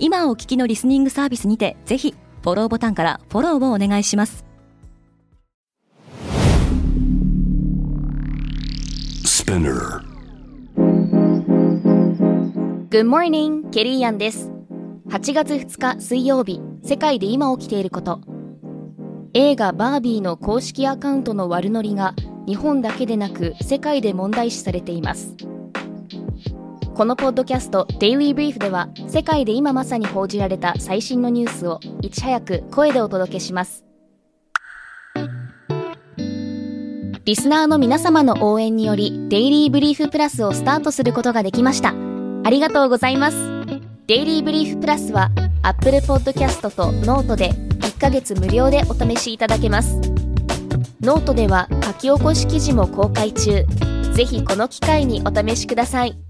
今お聞きのリスニングサービスにてぜひフォローボタンからフォローをお願いします Spinner. Good morning, ケリーアンです。8月2日水曜日、世界で今起きていること。映画バービーの公式アカウントの悪ノリが日本だけでなく世界で問題視されています。このポッドキャスト Daily Brief では世界で今まさに報じられた最新のニュースをいち早く声でお届けします。リスナーの皆様の応援により、 Daily Brief Plus をスタートすることができました。ありがとうございます。 Daily Brief Plus は、Apple Podcast と note で1ヶ月無料でお試しいただけます。ノートでは書き起こし記事も公開中。ぜひこの機会にお試しください。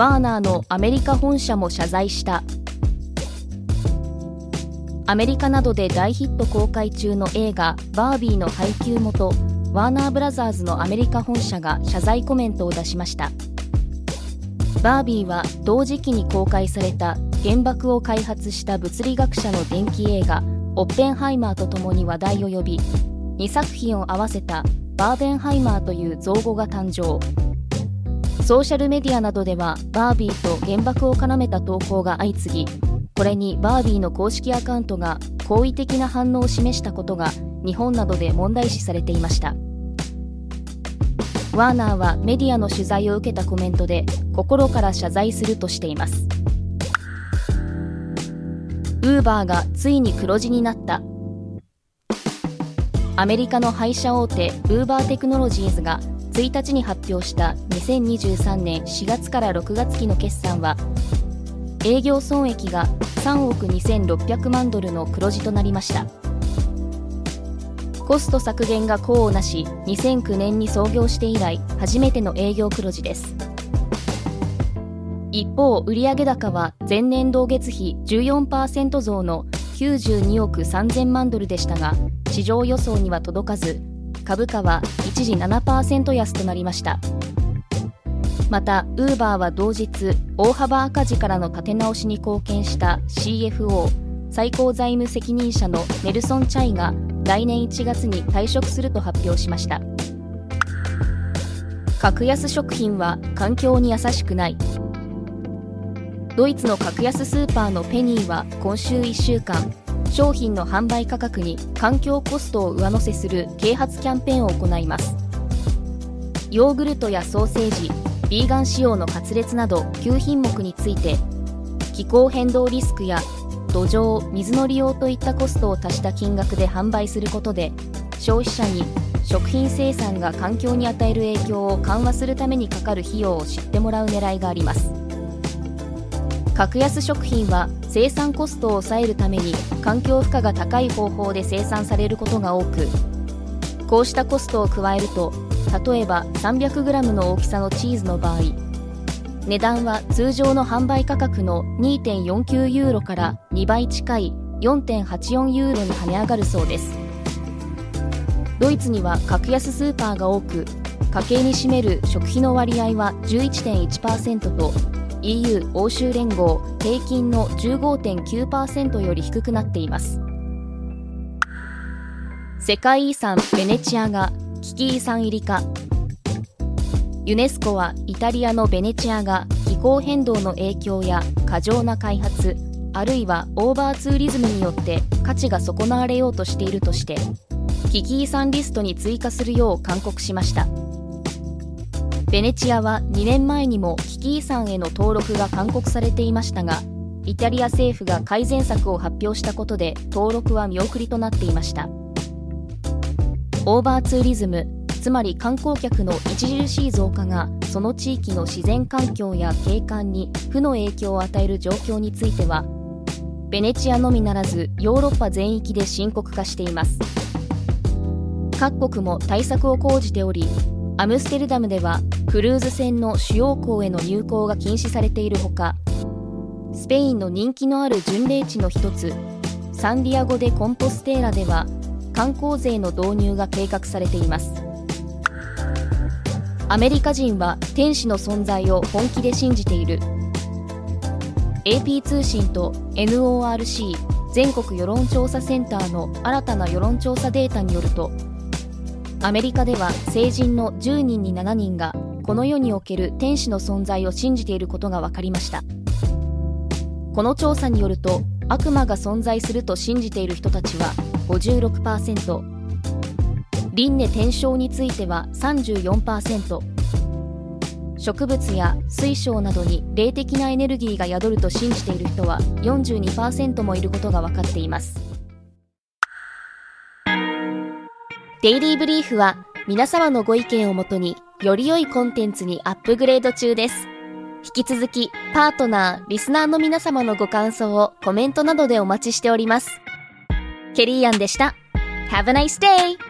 ワーナーのアメリカ本社も謝罪した。アメリカなどで大ヒット公開中の映画「バービー」の配給元ワーナーブラザーズのアメリカ本社が謝罪コメントを出しましたバービーは同時期に公開された原爆を開発した物理学者の電気映画「オッペンハイマー」とともに話題を呼び2作品を合わせた「バーベンハイマー」という造語が誕生ソーシャルメディアなどではバービーと原爆を絡めた投稿が相次ぎこれにバービーの公式アカウントが好意的な反応を示したことが日本などで問題視されていました。ワーナーはメディアの取材を受けたコメントで心から謝罪するとしています。ウーバーがついに黒字になった。アメリカの配車大手ウーバーテクノロジーズが1日に発表した2023年4月から6月期の決算は営業損益が3億2600万ドルの黒字となりました。コスト削減が功をなし2009年に創業して以来初めての営業黒字です。一方売上高は前年同月比14%増の92億3000万ドルでしたが市場予想には届かず株価は一時7%安となりました。またウーバーは同日大幅赤字からの立て直しに貢献した CFO 最高財務責任者のネルソン・チャイが来年1月に退職すると発表しました。格安食品は環境に優しくない。ドイツの格安スーパーのペニーは今週1週間商品の販売価格に環境コストを上乗せする啓発キャンペーンを行います。ヨーグルトやソーセージビーガン仕様のカツレツなど9品目について気候変動リスクや土壌水の利用といったコストを足した金額で販売することで消費者に食品生産が環境に与える影響を緩和するためにかかる費用を知ってもらう狙いがあります。格安食品は生産コストを抑えるために環境負荷が高い方法で生産されることが多くこうしたコストを加えると例えば 300g の大きさのチーズの場合値段は通常の販売価格の2.49ユーロから2倍近い4.84ユーロに跳ね上がるそうです。ドイツには格安スーパーが多く家計に占める食費の割合は11.1%と EU 欧州連合平均の15.9%より低くなっています。世界遺産ベネチアが危機遺産入りか。ユネスコはイタリアのベネチアが気候変動の影響や過剰な開発あるいはオーバーツーリズムによって価値が損なわれようとしているとして危機遺産リストに追加するよう勧告しました。ベネチアは2年前にも危機遺産への登録が勧告されていましたがイタリア政府が改善策を発表したことで登録は見送りとなっていました。オーバーツーリズムつまり観光客の著しい増加がその地域の自然環境や景観に負の影響を与える状況についてはベネチアのみならずヨーロッパ全域で深刻化しています。各国も対策を講じておりアムステルダムではクルーズ船の主要港への入港が禁止されているほかスペインの人気のある巡礼地の一つサンディアゴ・デ・コンポステーラでは観光税の導入が計画されています。アメリカ人は天使の存在を本気で信じている。AP 通信と NORC 全国世論調査センターの新たな世論調査データによるとアメリカでは成人の10人に7人がこの世における天使の存在を信じていることが分かりました。この調査によると悪魔が存在すると信じている人たちは56%輪廻転生については34%植物や水晶などに霊的なエネルギーが宿ると信じている人は42%もいることが分かっています。デイリーブリーフは皆様のご意見をもとにより良いコンテンツにアップグレード中です。引き続きパートナー、リスナーの皆様のご感想をコメントなどでお待ちしております。ケリーアンでした。Have a nice day!